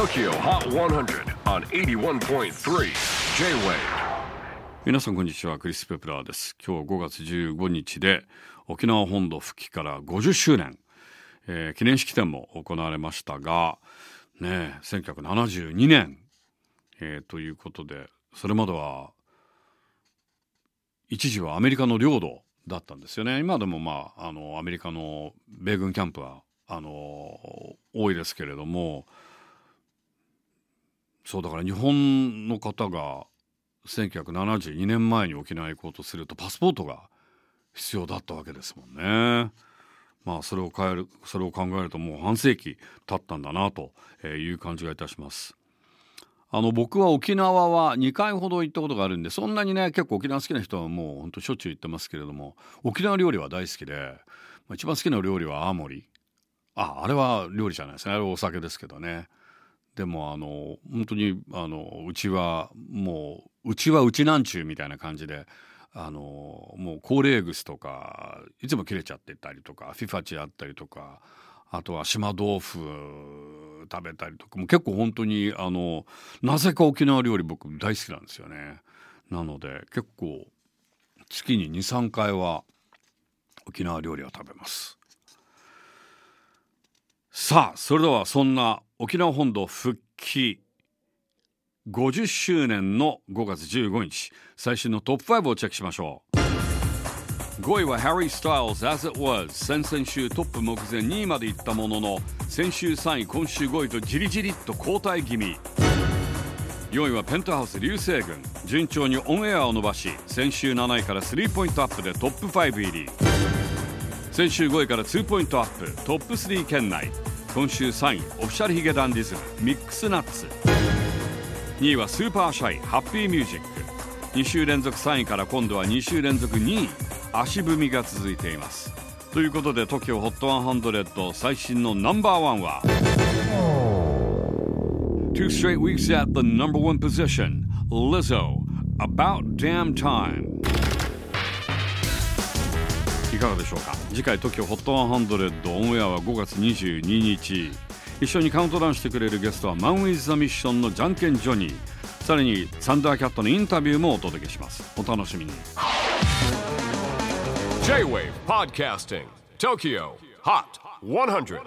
TOKYO HOT 100 on 81.3 J-WAVE 皆さんこんにちはクリス・ペプラーです。今日5月15日で沖縄本土復帰から50周年、えー記念式典も行われましたがね1972年、えーということでそれまでは一時はアメリカの領土だったんですよね。今でもまああのアメリカの米軍キャンプはあの多いですけれどもそうだから日本の方が1972年前に沖縄へ行こうとするとパスポートが必要だったわけですもんね。まあそれを変えるそれを考えるともう半世紀経ったんだなという感じがいたします。あの僕は沖縄は2回ほど行ったことがあるんでそんなにね結構沖縄好きな人はもうほんとしょっちゅう行ってますけれども沖縄料理は大好きで一番好きな料理は青森ああれは料理じゃないですねあれはお酒ですけどねでもあの本当にあのうちはもううちはうちなんちゅうみたいな感じであのもう高齢草とかいつも切れちゃってたりとかフィファチあったりとかあとは島豆腐食べたりとかも結構本当にあのなぜか沖縄料理僕大好きなんですよね。なので結構月に23回は沖縄料理は食べます。さあそれではそんな沖縄本土復帰50周年の5月15日最新のトップ5をチェックしましょう。5位は Harry Styles As It Was 先々週トップ目前2位まで行ったものの先週3位今週5位とじりじりっと後退気味。4位はペントハウス流星群。順調にオンエアを伸ばし先週7位から3ポイントアップでトップ5入り。先週5位から2ポイントアップトップ3圏内。今週3位オフィシャルヒゲダンディズムミックスナッツ。2位はスーパーシャイハッピーミュージック。2週連続3位から今度は2週連続2位足踏みが続いています。ということで TOKIOHOT100 最新のナンバーワンは Two straight weeks at the number one position Lizzo About Damn Time. いかがでしょうか？次回 TOKIOHOT100 オンエアは5月22日。一緒にカウントダウンしてくれるゲストはマン・ウィズ・ザ・ミッションのじゃんけんジョニー。さらにサンダーキャットのインタビューもお届けします。お楽しみに。J-WAVE PODCASTING TOKYO HOT 100